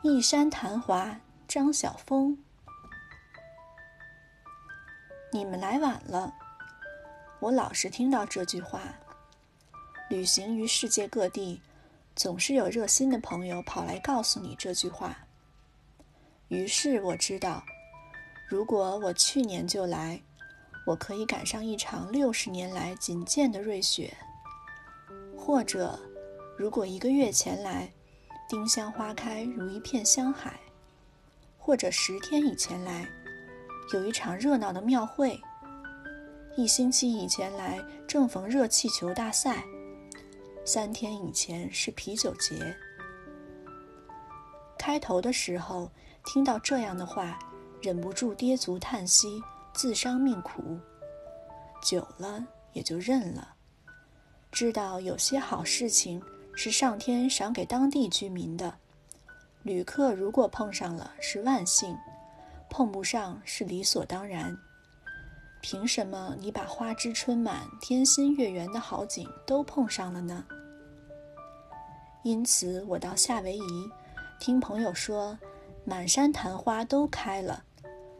一山昙华，张晓峰。你们来晚了，我老是听到这句话。旅行于世界各地，总是有热心的朋友跑来告诉你这句话。于是我知道，如果我去年就来，我可以赶上一场六十年来仅见的瑞雪；或者，如果一个月前来，丁香花开如一片香海；或者十天以前来，有一场热闹的庙会；一星期以前来，正逢热气球大赛；三天以前是啤酒节。开头的时候听到这样的话，忍不住跌足叹息，自伤命苦；久了也就认了，知道有些好事情。是上天赏给当地居民的，旅客如果碰上了是万幸，碰不上是理所当然。凭什么你把花枝春满、天心月圆的好景都碰上了呢？因此，我到夏威夷，听朋友说，满山昙花都开了，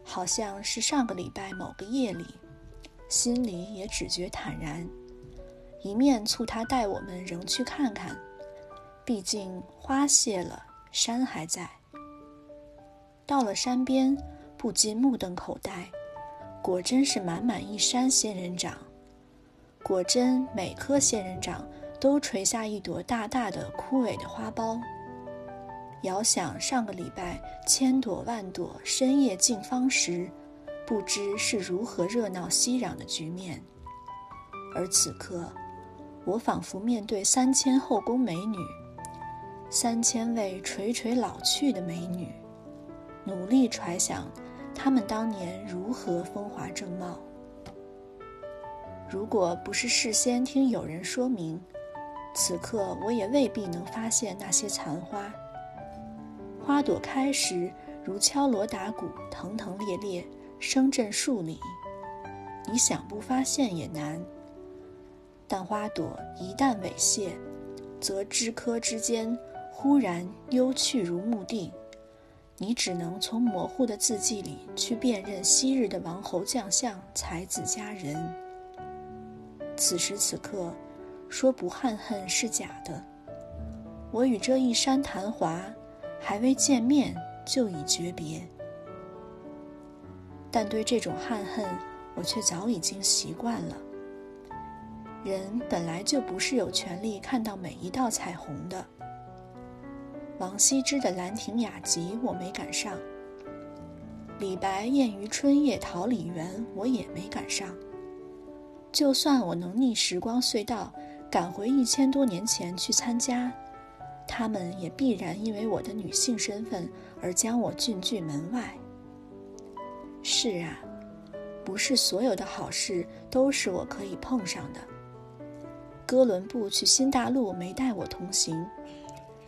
好像是上个礼拜某个夜里，心里也只觉坦然。一面促他带我们仍去看看。毕竟花谢了，山还在。到了山边，不禁目瞪口呆，果真是满满一山仙人掌。果真每棵仙人掌都垂下一朵大大的枯萎的花苞。遥想上个礼拜千朵万朵深夜竞芳时，不知是如何热闹熙攘的局面。而此刻，我仿佛面对三千后宫美女。三千位垂垂老去的美女，努力揣想她们当年如何风华正茂。如果不是事先听有人说明，此刻我也未必能发现那些残花。花朵开时如敲锣打鼓，腾腾烈烈，声震数里，你想不发现也难。但花朵一旦猥亵，则枝柯之间。忽然幽去如墓地，你只能从模糊的字迹里去辨认昔日的王侯将相、才子佳人。此时此刻，说不憾恨是假的。我与这一山昙华，还未见面就已诀别。但对这种憾恨，我却早已经习惯了。人本来就不是有权利看到每一道彩虹的。王羲之的《兰亭雅集》我没赶上，李白《宴于春夜桃李园》我也没赶上。就算我能逆时光隧道赶回一千多年前去参加，他们也必然因为我的女性身份而将我拒拒门外。是啊，不是所有的好事都是我可以碰上的。哥伦布去新大陆没带我同行。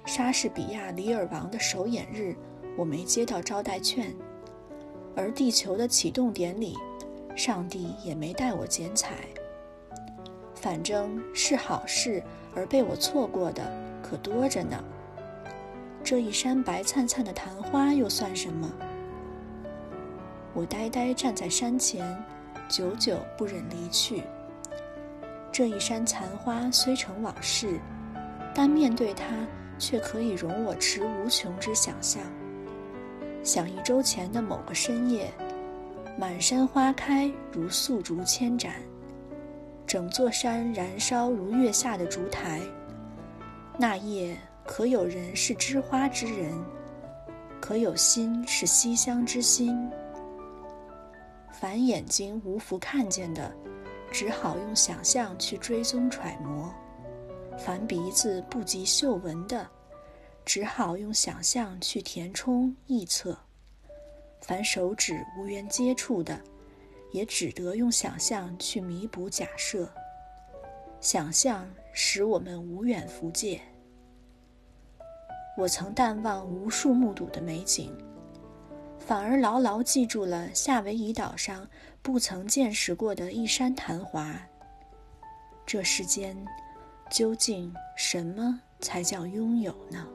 莎士比亚《李尔王》的首演日，我没接到招待券；而地球的启动典礼，上帝也没带我剪彩。反正是好事，而被我错过的可多着呢。这一山白灿灿的昙花又算什么？我呆呆站在山前，久久不忍离去。这一山残花虽成往事，但面对它。却可以容我持无穷之想象。想一周前的某个深夜，满山花开如素烛千盏，整座山燃烧如月下的烛台。那夜可有人是知花之人？可有心是西厢之心？凡眼睛无福看见的，只好用想象去追踪揣摩。凡鼻子不及嗅闻的，只好用想象去填充臆测；凡手指无缘接触的，也只得用想象去弥补假设。想象使我们无远弗届。我曾淡忘无数目睹的美景，反而牢牢记住了夏威夷岛上不曾见识过的一山昙华。这世间。究竟什么才叫拥有呢？